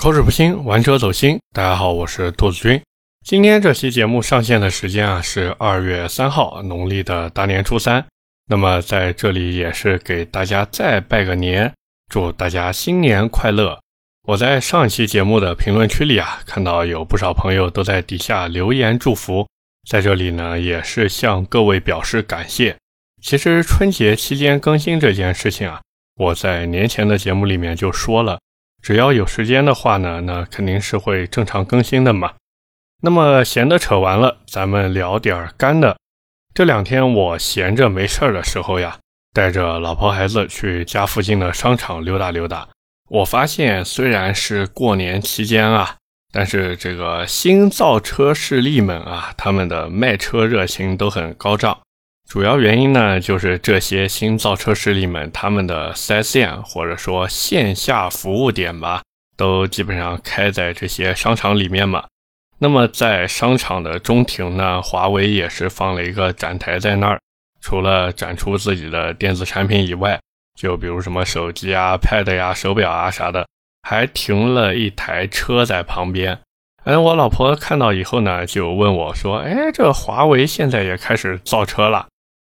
口齿不清，玩车走心。大家好，我是兔子君。今天这期节目上线的时间啊是二月三号，农历的大年初三。那么在这里也是给大家再拜个年，祝大家新年快乐。我在上一期节目的评论区里啊，看到有不少朋友都在底下留言祝福，在这里呢也是向各位表示感谢。其实春节期间更新这件事情啊，我在年前的节目里面就说了。只要有时间的话呢，那肯定是会正常更新的嘛。那么闲的扯完了，咱们聊点儿干的。这两天我闲着没事儿的时候呀，带着老婆孩子去家附近的商场溜达溜达。我发现虽然是过年期间啊，但是这个新造车势力们啊，他们的卖车热情都很高涨。主要原因呢，就是这些新造车势力们，他们的 4S 店或者说线下服务点吧，都基本上开在这些商场里面嘛。那么在商场的中庭呢，华为也是放了一个展台在那儿，除了展出自己的电子产品以外，就比如什么手机啊、Pad 呀、手表啊啥的，还停了一台车在旁边。哎，我老婆看到以后呢，就问我说：“哎，这华为现在也开始造车了？”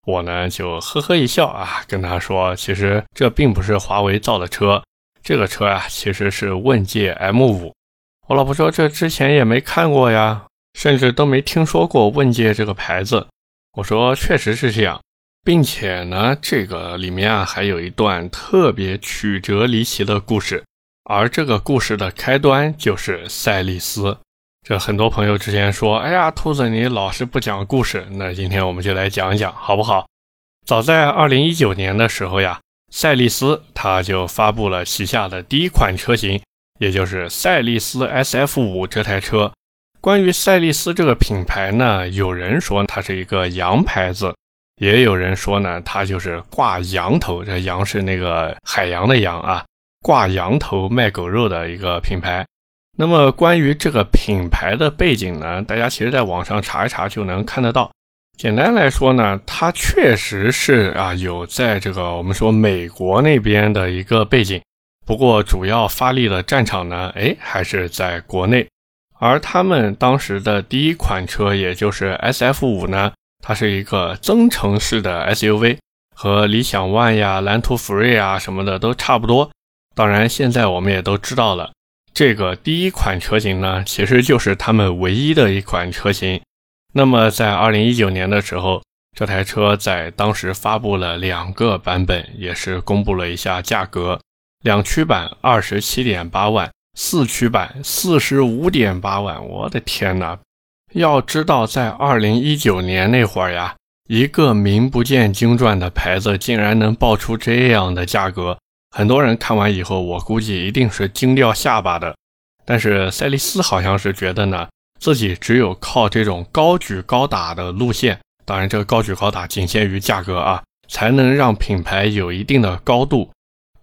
我呢就呵呵一笑啊，跟他说，其实这并不是华为造的车，这个车啊其实是问界 M5。我老婆说这之前也没看过呀，甚至都没听说过问界这个牌子。我说确实是这样，并且呢这个里面啊还有一段特别曲折离奇的故事，而这个故事的开端就是赛利斯。这很多朋友之前说：“哎呀，兔子你老是不讲故事。”那今天我们就来讲一讲，好不好？早在二零一九年的时候呀，赛利斯他就发布了旗下的第一款车型，也就是赛利斯 SF 五这台车。关于赛利斯这个品牌呢，有人说它是一个洋牌子，也有人说呢，它就是挂羊头，这羊是那个海洋的羊啊，挂羊头卖狗肉的一个品牌。那么关于这个品牌的背景呢，大家其实在网上查一查就能看得到。简单来说呢，它确实是啊有在这个我们说美国那边的一个背景，不过主要发力的战场呢，哎还是在国内。而他们当时的第一款车，也就是 S F 五呢，它是一个增程式的 S U V，和理想 ONE 呀、蓝图 Free 啊什么的都差不多。当然，现在我们也都知道了。这个第一款车型呢，其实就是他们唯一的一款车型。那么在二零一九年的时候，这台车在当时发布了两个版本，也是公布了一下价格：两驱版二十七点八万，四驱版四十五点八万。我的天哪！要知道，在二零一九年那会儿呀，一个名不见经传的牌子竟然能爆出这样的价格。很多人看完以后，我估计一定是惊掉下巴的。但是赛利斯好像是觉得呢，自己只有靠这种高举高打的路线，当然这个高举高打仅限于价格啊，才能让品牌有一定的高度。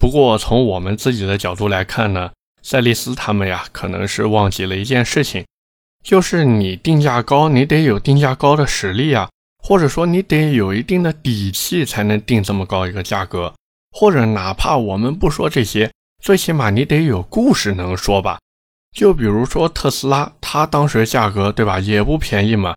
不过从我们自己的角度来看呢，赛利斯他们呀，可能是忘记了一件事情，就是你定价高，你得有定价高的实力啊，或者说你得有一定的底气，才能定这么高一个价格。或者哪怕我们不说这些，最起码你得有故事能说吧？就比如说特斯拉，它当时价格对吧也不便宜嘛。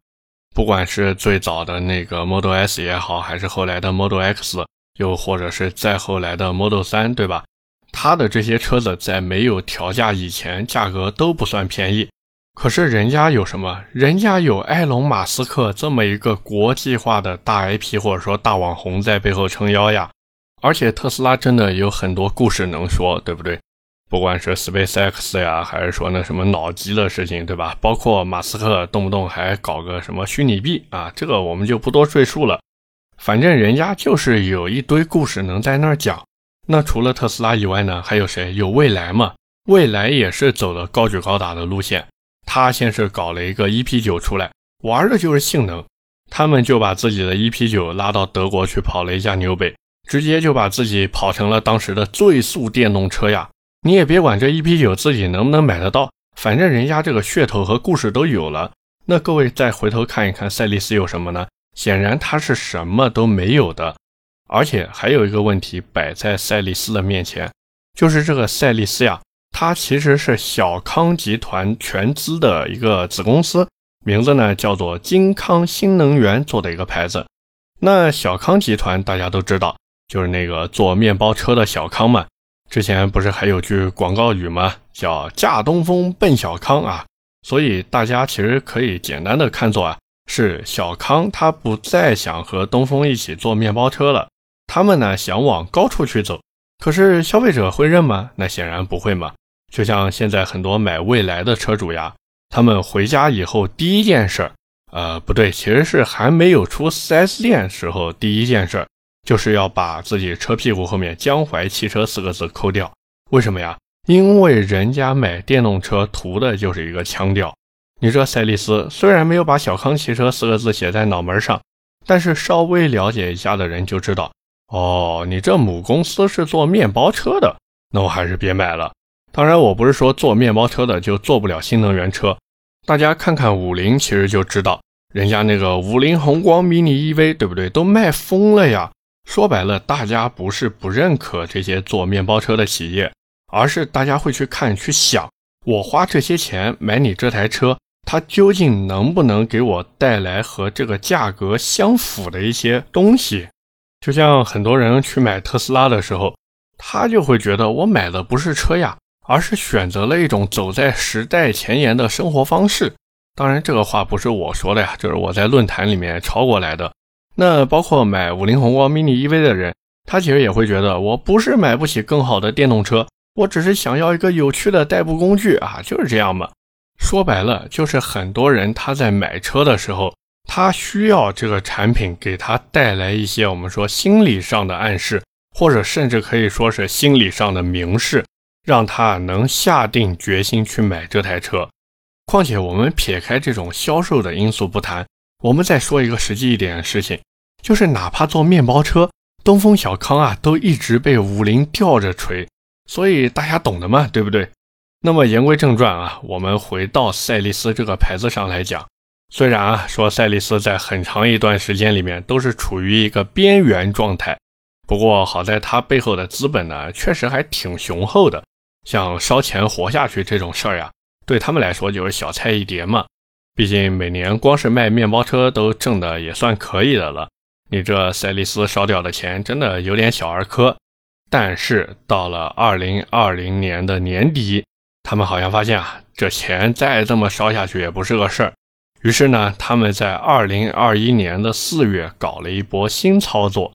不管是最早的那个 Model S 也好，还是后来的 Model X，又或者是再后来的 Model 3，对吧？它的这些车子在没有调价以前，价格都不算便宜。可是人家有什么？人家有埃隆·马斯克这么一个国际化的大 IP 或者说大网红在背后撑腰呀。而且特斯拉真的有很多故事能说，对不对？不管是 SpaceX 呀，还是说那什么脑机的事情，对吧？包括马斯克动不动还搞个什么虚拟币啊，这个我们就不多赘述了。反正人家就是有一堆故事能在那儿讲。那除了特斯拉以外呢，还有谁？有蔚来嘛？蔚来也是走了高举高打的路线。他先是搞了一个 EP9 出来，玩的就是性能。他们就把自己的 EP9 拉到德国去跑了一下纽北。直接就把自己跑成了当时的最速电动车呀！你也别管这 EP9 自己能不能买得到，反正人家这个噱头和故事都有了。那各位再回头看一看赛利斯有什么呢？显然它是什么都没有的。而且还有一个问题摆在赛利斯的面前，就是这个赛利斯呀，它其实是小康集团全资的一个子公司，名字呢叫做金康新能源做的一个牌子。那小康集团大家都知道，就是那个做面包车的小康嘛。之前不是还有句广告语吗？叫“驾东风奔小康”啊。所以大家其实可以简单的看作啊，是小康他不再想和东风一起做面包车了，他们呢想往高处去走。可是消费者会认吗？那显然不会嘛。就像现在很多买蔚来的车主呀，他们回家以后第一件事儿，呃，不对，其实是还没有出 4S 店时候第一件事儿，就是要把自己车屁股后面“江淮汽车”四个字抠掉。为什么呀？因为人家买电动车图的就是一个腔调。你这赛力斯虽然没有把“小康汽车”四个字写在脑门上，但是稍微了解一下的人就知道，哦，你这母公司是做面包车的，那我还是别买了。当然，我不是说做面包车的就做不了新能源车。大家看看五菱，其实就知道，人家那个五菱宏光 mini EV，对不对？都卖疯了呀！说白了，大家不是不认可这些做面包车的企业，而是大家会去看、去想，我花这些钱买你这台车，它究竟能不能给我带来和这个价格相符的一些东西？就像很多人去买特斯拉的时候，他就会觉得我买的不是车呀。而是选择了一种走在时代前沿的生活方式。当然，这个话不是我说的呀，就是我在论坛里面抄过来的。那包括买五菱宏光 mini EV 的人，他其实也会觉得，我不是买不起更好的电动车，我只是想要一个有趣的代步工具啊，就是这样嘛。说白了，就是很多人他在买车的时候，他需要这个产品给他带来一些我们说心理上的暗示，或者甚至可以说是心理上的明示。让他能下定决心去买这台车。况且，我们撇开这种销售的因素不谈，我们再说一个实际一点的事情，就是哪怕做面包车，东风小康啊，都一直被五菱吊着锤。所以大家懂的嘛，对不对？那么言归正传啊，我们回到赛力斯这个牌子上来讲，虽然啊说赛力斯在很长一段时间里面都是处于一个边缘状态，不过好在它背后的资本呢，确实还挺雄厚的。像烧钱活下去这种事儿呀，对他们来说就是小菜一碟嘛。毕竟每年光是卖面包车都挣的也算可以的了。你这赛利斯烧掉的钱真的有点小儿科。但是到了二零二零年的年底，他们好像发现啊，这钱再这么烧下去也不是个事儿。于是呢，他们在二零二一年的四月搞了一波新操作，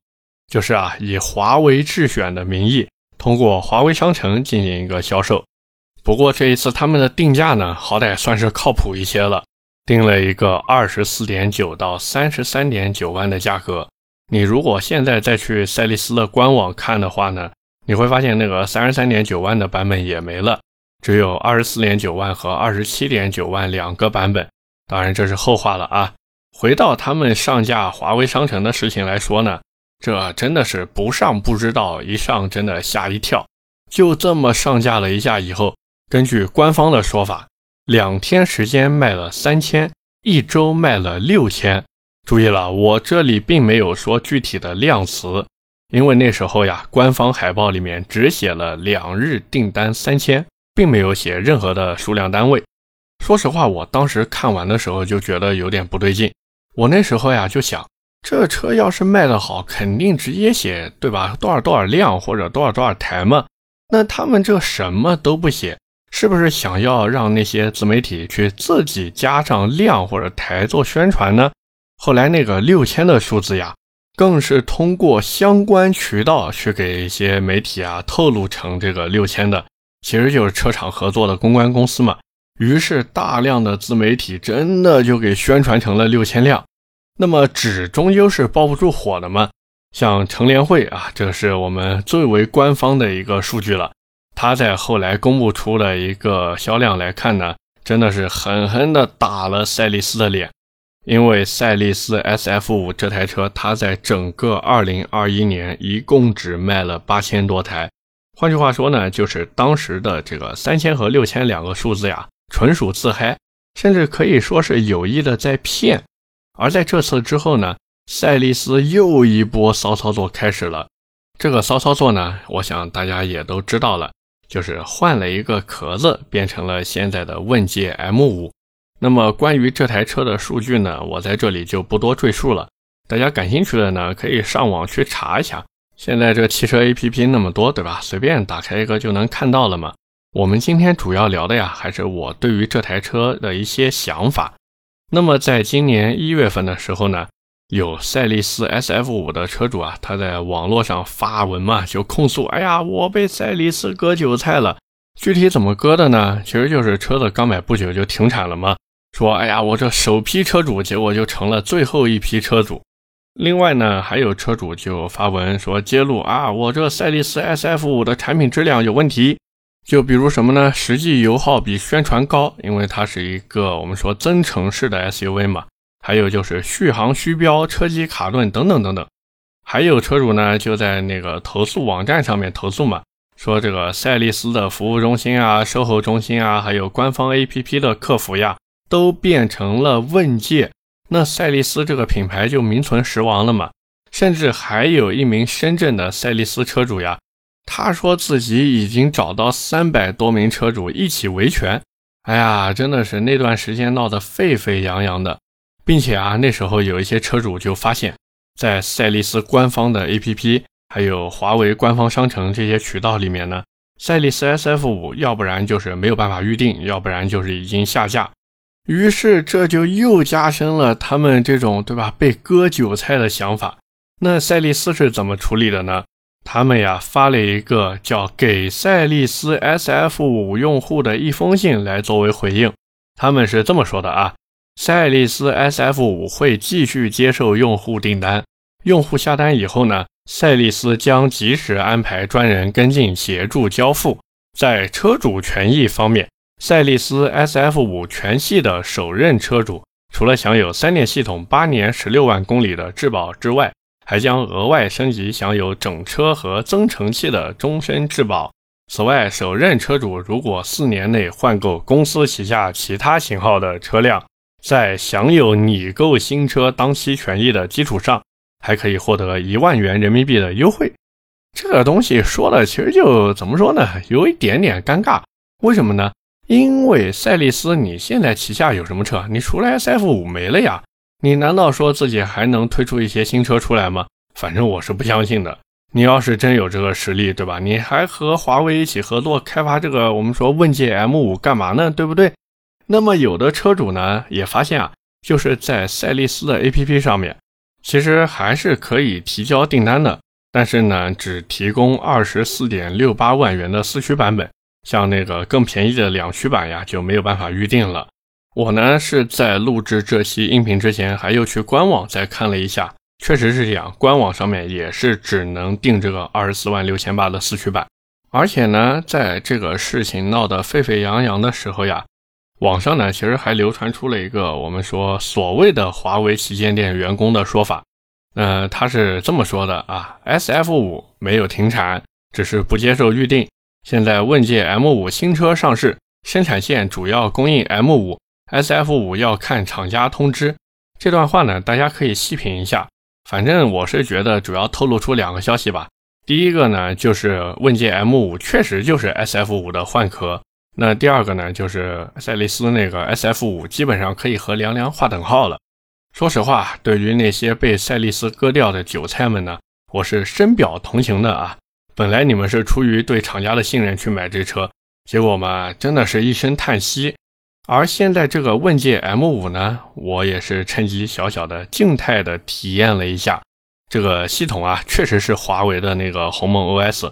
就是啊，以华为智选的名义。通过华为商城进行一个销售，不过这一次他们的定价呢，好歹算是靠谱一些了，定了一个二十四点九到三十三点九万的价格。你如果现在再去赛力斯的官网看的话呢，你会发现那个三十三点九万的版本也没了，只有二十四点九万和二十七点九万两个版本。当然这是后话了啊。回到他们上架华为商城的事情来说呢。这真的是不上不知道，一上真的吓一跳。就这么上架了一下以后，根据官方的说法，两天时间卖了三千，一周卖了六千。注意了，我这里并没有说具体的量词，因为那时候呀，官方海报里面只写了两日订单三千，并没有写任何的数量单位。说实话，我当时看完的时候就觉得有点不对劲。我那时候呀就想。这车要是卖得好，肯定直接写对吧？多少多少辆或者多少多少台嘛？那他们这什么都不写，是不是想要让那些自媒体去自己加上量或者台做宣传呢？后来那个六千的数字呀，更是通过相关渠道去给一些媒体啊透露成这个六千的，其实就是车厂合作的公关公司嘛。于是大量的自媒体真的就给宣传成了六千辆。那么纸终究是包不住火的嘛？像乘联会啊，这是我们最为官方的一个数据了。它在后来公布出了一个销量来看呢，真的是狠狠的打了赛力斯的脸。因为赛力斯 SF5 这台车，它在整个2021年一共只卖了八千多台。换句话说呢，就是当时的这个三千和六千两个数字呀，纯属自嗨，甚至可以说是有意的在骗。而在这次之后呢，赛利斯又一波骚操作开始了。这个骚操作呢，我想大家也都知道了，就是换了一个壳子，变成了现在的问界 M5。那么关于这台车的数据呢，我在这里就不多赘述了。大家感兴趣的呢，可以上网去查一下。现在这汽车 APP 那么多，对吧？随便打开一个就能看到了嘛。我们今天主要聊的呀，还是我对于这台车的一些想法。那么在今年一月份的时候呢？有赛力斯 SF 五的车主啊，他在网络上发文嘛，就控诉：哎呀，我被赛力斯割韭菜了。具体怎么割的呢？其实就是车子刚买不久就停产了嘛。说：哎呀，我这首批车主，结果就成了最后一批车主。另外呢，还有车主就发文说揭露啊，我这赛力斯 SF 五的产品质量有问题。就比如什么呢？实际油耗比宣传高，因为它是一个我们说增程式的 SUV 嘛。还有就是续航虚标、车机卡顿等等等等，还有车主呢就在那个投诉网站上面投诉嘛，说这个赛力斯的服务中心啊、售后中心啊，还有官方 APP 的客服呀，都变成了问界，那赛力斯这个品牌就名存实亡了嘛。甚至还有一名深圳的赛力斯车主呀，他说自己已经找到三百多名车主一起维权，哎呀，真的是那段时间闹得沸沸扬扬的。并且啊，那时候有一些车主就发现，在赛力斯官方的 APP，还有华为官方商城这些渠道里面呢，赛力斯 SF5 要不然就是没有办法预定，要不然就是已经下架。于是这就又加深了他们这种对吧被割韭菜的想法。那赛力斯是怎么处理的呢？他们呀发了一个叫“给赛力斯 SF5 用户的一封信”来作为回应。他们是这么说的啊。赛力斯 SF5 会继续接受用户订单，用户下单以后呢，赛力斯将及时安排专人跟进协助交付。在车主权益方面，赛力斯 SF5 全系的首任车主，除了享有三电系统八年十六万公里的质保之外，还将额外升级享有整车和增程器的终身质保。此外，首任车主如果四年内换购公司旗下其他型号的车辆，在享有拟购新车当期权益的基础上，还可以获得一万元人民币的优惠。这个东西说的其实就怎么说呢？有一点点尴尬。为什么呢？因为赛力斯你现在旗下有什么车？你除了 SF 五没了呀？你难道说自己还能推出一些新车出来吗？反正我是不相信的。你要是真有这个实力，对吧？你还和华为一起合作开发这个我们说问界 M 五干嘛呢？对不对？那么有的车主呢也发现啊，就是在赛力斯的 APP 上面，其实还是可以提交订单的，但是呢只提供二十四点六八万元的四驱版本，像那个更便宜的两驱版呀就没有办法预定了。我呢是在录制这期音频之前，还又去官网再看了一下，确实是这样，官网上面也是只能订这个二十四万六千八的四驱版，而且呢，在这个事情闹得沸沸扬扬的时候呀。网上呢，其实还流传出了一个我们说所谓的华为旗舰店员工的说法，呃，他是这么说的啊，SF 五没有停产，只是不接受预定。现在问界 M 五新车上市，生产线主要供应 M 五，SF 五要看厂家通知。这段话呢，大家可以细品一下。反正我是觉得主要透露出两个消息吧。第一个呢，就是问界 M 五确实就是 SF 五的换壳。那第二个呢，就是赛力斯那个 SF 五，基本上可以和凉凉划等号了。说实话，对于那些被赛力斯割掉的韭菜们呢，我是深表同情的啊。本来你们是出于对厂家的信任去买这车，结果嘛，真的是一声叹息。而现在这个问界 M 五呢，我也是趁机小小的静态的体验了一下，这个系统啊，确实是华为的那个鸿蒙 OS。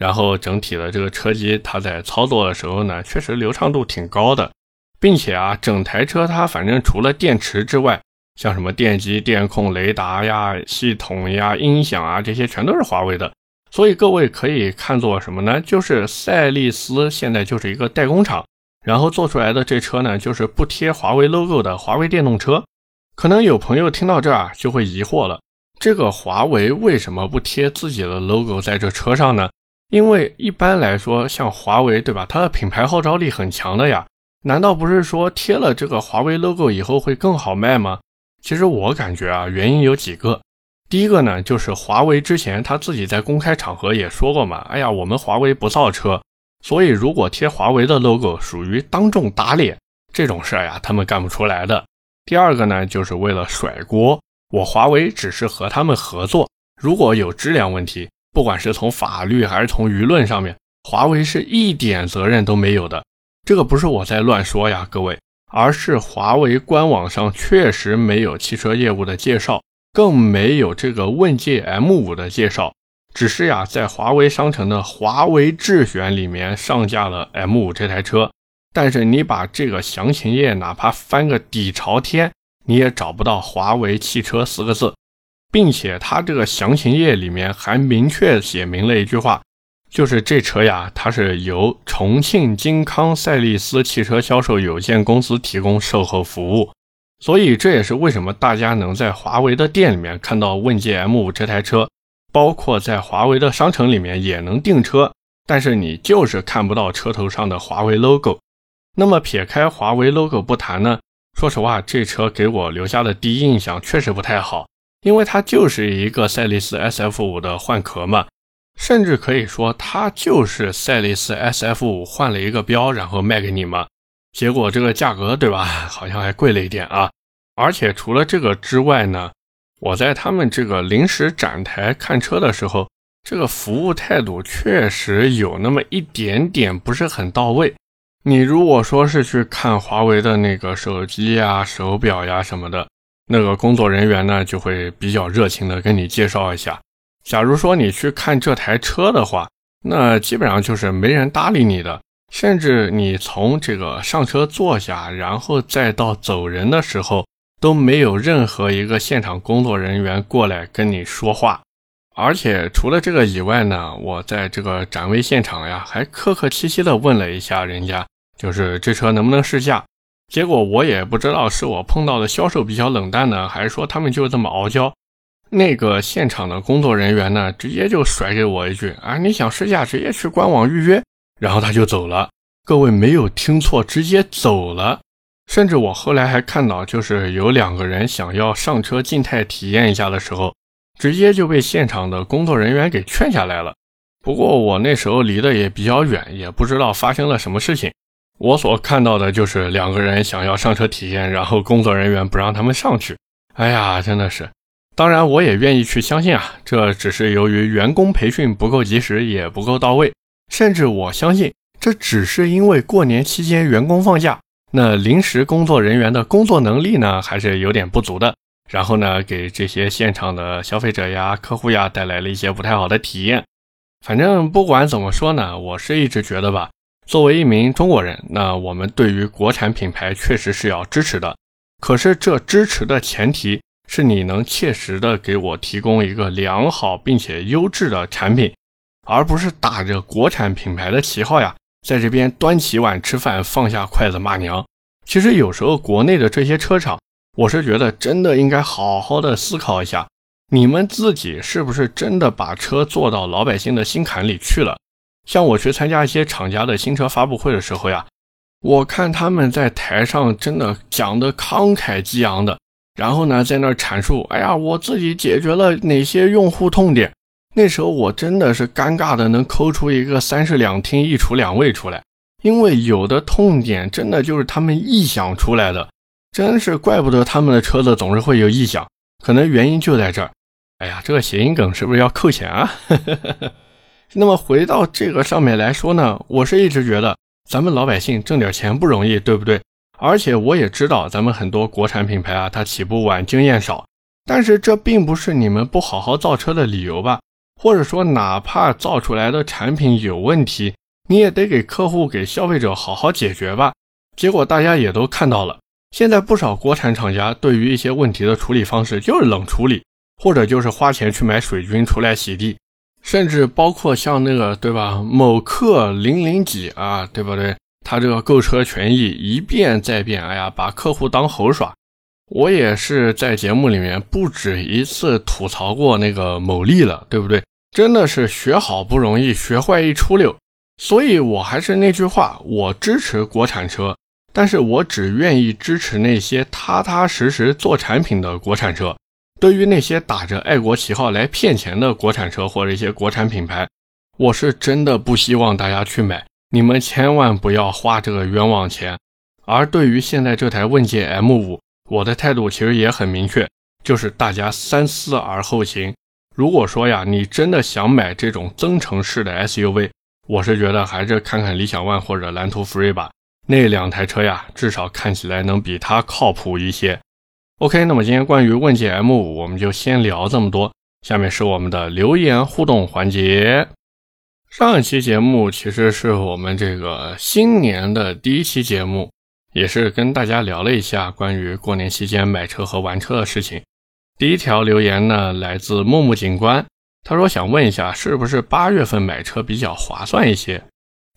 然后整体的这个车机，它在操作的时候呢，确实流畅度挺高的，并且啊，整台车它反正除了电池之外，像什么电机、电控、雷达呀、系统呀、音响啊，这些全都是华为的。所以各位可以看作什么呢？就是赛力斯现在就是一个代工厂，然后做出来的这车呢，就是不贴华为 logo 的华为电动车。可能有朋友听到这儿就会疑惑了，这个华为为什么不贴自己的 logo 在这车上呢？因为一般来说，像华为，对吧？它的品牌号召力很强的呀。难道不是说贴了这个华为 logo 以后会更好卖吗？其实我感觉啊，原因有几个。第一个呢，就是华为之前他自己在公开场合也说过嘛，哎呀，我们华为不造车，所以如果贴华为的 logo 属于当众打脸这种事儿呀，他们干不出来的。第二个呢，就是为了甩锅，我华为只是和他们合作，如果有质量问题，不管是从法律还是从舆论上面，华为是一点责任都没有的。这个不是我在乱说呀，各位，而是华为官网上确实没有汽车业务的介绍，更没有这个问界 M5 的介绍。只是呀，在华为商城的华为智选里面上架了 M5 这台车，但是你把这个详情页哪怕翻个底朝天，你也找不到华为汽车四个字，并且它这个详情页里面还明确写明了一句话，就是这车呀，它是由重庆金康赛力斯汽车销售有限公司提供售后服务，所以这也是为什么大家能在华为的店里面看到问界 M5 这台车。包括在华为的商城里面也能订车，但是你就是看不到车头上的华为 logo。那么撇开华为 logo 不谈呢？说实话，这车给我留下的第一印象确实不太好，因为它就是一个赛力斯 SF5 的换壳嘛，甚至可以说它就是赛力斯 SF5 换了一个标，然后卖给你嘛。结果这个价格对吧，好像还贵了一点啊。而且除了这个之外呢？我在他们这个临时展台看车的时候，这个服务态度确实有那么一点点不是很到位。你如果说是去看华为的那个手机呀、手表呀什么的，那个工作人员呢就会比较热情的跟你介绍一下。假如说你去看这台车的话，那基本上就是没人搭理你的，甚至你从这个上车坐下，然后再到走人的时候。都没有任何一个现场工作人员过来跟你说话，而且除了这个以外呢，我在这个展位现场呀，还客客气气的问了一下人家，就是这车能不能试驾。结果我也不知道是我碰到的销售比较冷淡呢，还是说他们就这么傲娇。那个现场的工作人员呢，直接就甩给我一句：“啊，你想试驾，直接去官网预约。”然后他就走了。各位没有听错，直接走了。甚至我后来还看到，就是有两个人想要上车静态体验一下的时候，直接就被现场的工作人员给劝下来了。不过我那时候离得也比较远，也不知道发生了什么事情。我所看到的就是两个人想要上车体验，然后工作人员不让他们上去。哎呀，真的是。当然，我也愿意去相信啊，这只是由于员工培训不够及时，也不够到位。甚至我相信，这只是因为过年期间员工放假。那临时工作人员的工作能力呢，还是有点不足的。然后呢，给这些现场的消费者呀、客户呀带来了一些不太好的体验。反正不管怎么说呢，我是一直觉得吧，作为一名中国人，那我们对于国产品牌确实是要支持的。可是这支持的前提是你能切实的给我提供一个良好并且优质的产品，而不是打着国产品牌的旗号呀。在这边端起碗吃饭，放下筷子骂娘。其实有时候国内的这些车厂，我是觉得真的应该好好的思考一下，你们自己是不是真的把车做到老百姓的心坎里去了？像我去参加一些厂家的新车发布会的时候呀，我看他们在台上真的讲的慷慨激昂的，然后呢在那儿阐述，哎呀，我自己解决了哪些用户痛点。那时候我真的是尴尬的，能抠出一个三室两厅一厨两卫出来，因为有的痛点真的就是他们臆想出来的，真是怪不得他们的车子总是会有异响，可能原因就在这儿。哎呀，这个谐音梗是不是要扣钱啊？那么回到这个上面来说呢，我是一直觉得咱们老百姓挣点钱不容易，对不对？而且我也知道咱们很多国产品牌啊，它起步晚，经验少，但是这并不是你们不好好造车的理由吧？或者说，哪怕造出来的产品有问题，你也得给客户、给消费者好好解决吧。结果大家也都看到了，现在不少国产厂家对于一些问题的处理方式就是冷处理，或者就是花钱去买水军出来洗地，甚至包括像那个对吧，某客零零几啊，对不对？他这个购车权益一变再变，哎呀，把客户当猴耍。我也是在节目里面不止一次吐槽过那个某利了，对不对？真的是学好不容易，学坏一出溜。所以我还是那句话，我支持国产车，但是我只愿意支持那些踏踏实实做产品的国产车。对于那些打着爱国旗号来骗钱的国产车或者一些国产品牌，我是真的不希望大家去买，你们千万不要花这个冤枉钱。而对于现在这台问界 M5，我的态度其实也很明确，就是大家三思而后行。如果说呀，你真的想买这种增程式的 SUV，我是觉得还是看看理想 ONE 或者蓝图 Free 吧。那两台车呀，至少看起来能比它靠谱一些。OK，那么今天关于问界 M5，我们就先聊这么多。下面是我们的留言互动环节。上一期节目其实是我们这个新年的第一期节目，也是跟大家聊了一下关于过年期间买车和玩车的事情。第一条留言呢，来自木木警官，他说想问一下，是不是八月份买车比较划算一些？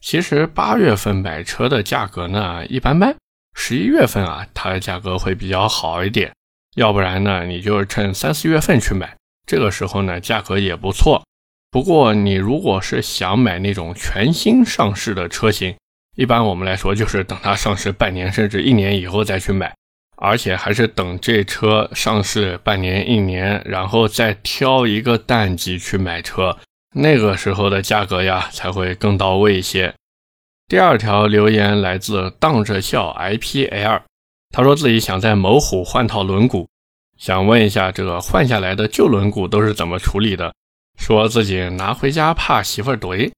其实八月份买车的价格呢一般般，十一月份啊它的价格会比较好一点，要不然呢你就是趁三四月份去买，这个时候呢价格也不错。不过你如果是想买那种全新上市的车型，一般我们来说就是等它上市半年甚至一年以后再去买，而且还是等这车上市半年一年，然后再挑一个淡季去买车。那个时候的价格呀才会更到位一些。第二条留言来自荡着笑 IPL，他说自己想在某虎换套轮毂，想问一下这个换下来的旧轮毂都是怎么处理的？说自己拿回家怕媳妇儿怼。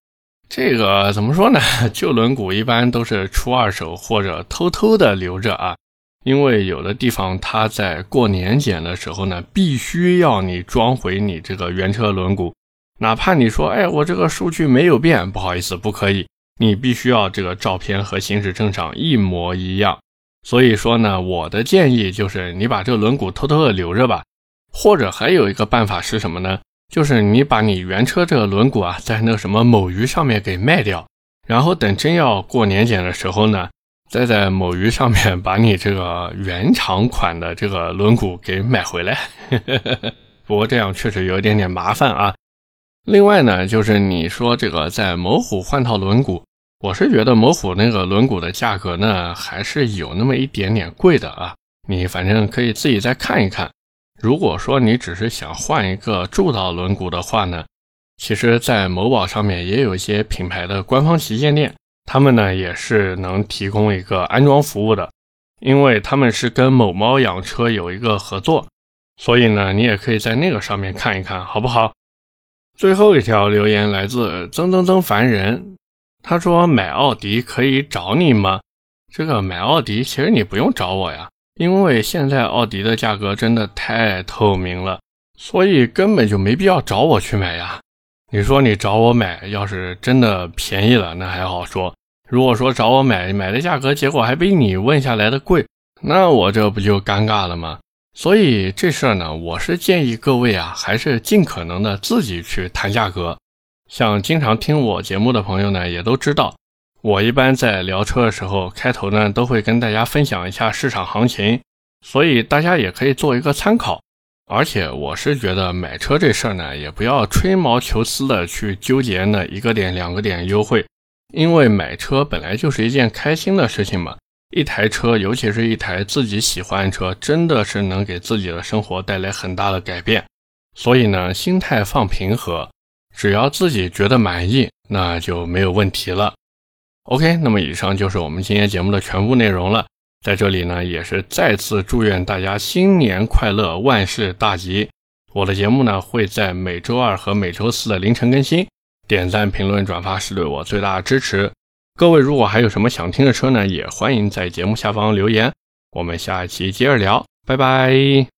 这个怎么说呢？旧轮毂一般都是出二手或者偷偷的留着啊，因为有的地方它在过年检的时候呢，必须要你装回你这个原车轮毂。哪怕你说，哎，我这个数据没有变，不好意思，不可以，你必须要这个照片和行驶证上一模一样。所以说呢，我的建议就是你把这个轮毂偷偷的留着吧，或者还有一个办法是什么呢？就是你把你原车这个轮毂啊，在那个什么某鱼上面给卖掉，然后等真要过年检的时候呢，再在某鱼上面把你这个原厂款的这个轮毂给买回来。不过这样确实有一点点麻烦啊。另外呢，就是你说这个在某虎换套轮毂，我是觉得某虎那个轮毂的价格呢，还是有那么一点点贵的啊。你反正可以自己再看一看。如果说你只是想换一个铸造轮毂的话呢，其实，在某宝上面也有一些品牌的官方旗舰店，他们呢也是能提供一个安装服务的，因为他们是跟某猫养车有一个合作，所以呢，你也可以在那个上面看一看，好不好？最后一条留言来自曾曾曾凡人，他说买奥迪可以找你吗？这个买奥迪其实你不用找我呀，因为现在奥迪的价格真的太透明了，所以根本就没必要找我去买呀。你说你找我买，要是真的便宜了那还好说，如果说找我买买的价格，结果还比你问下来的贵，那我这不就尴尬了吗？所以这事儿呢，我是建议各位啊，还是尽可能的自己去谈价格。像经常听我节目的朋友呢，也都知道，我一般在聊车的时候，开头呢都会跟大家分享一下市场行情，所以大家也可以做一个参考。而且我是觉得买车这事儿呢，也不要吹毛求疵的去纠结那一个点两个点优惠，因为买车本来就是一件开心的事情嘛。一台车，尤其是一台自己喜欢的车，真的是能给自己的生活带来很大的改变。所以呢，心态放平和，只要自己觉得满意，那就没有问题了。OK，那么以上就是我们今天节目的全部内容了。在这里呢，也是再次祝愿大家新年快乐，万事大吉。我的节目呢，会在每周二和每周四的凌晨更新。点赞、评论、转发是对我最大的支持。各位，如果还有什么想听的车呢，也欢迎在节目下方留言。我们下一期接着聊，拜拜。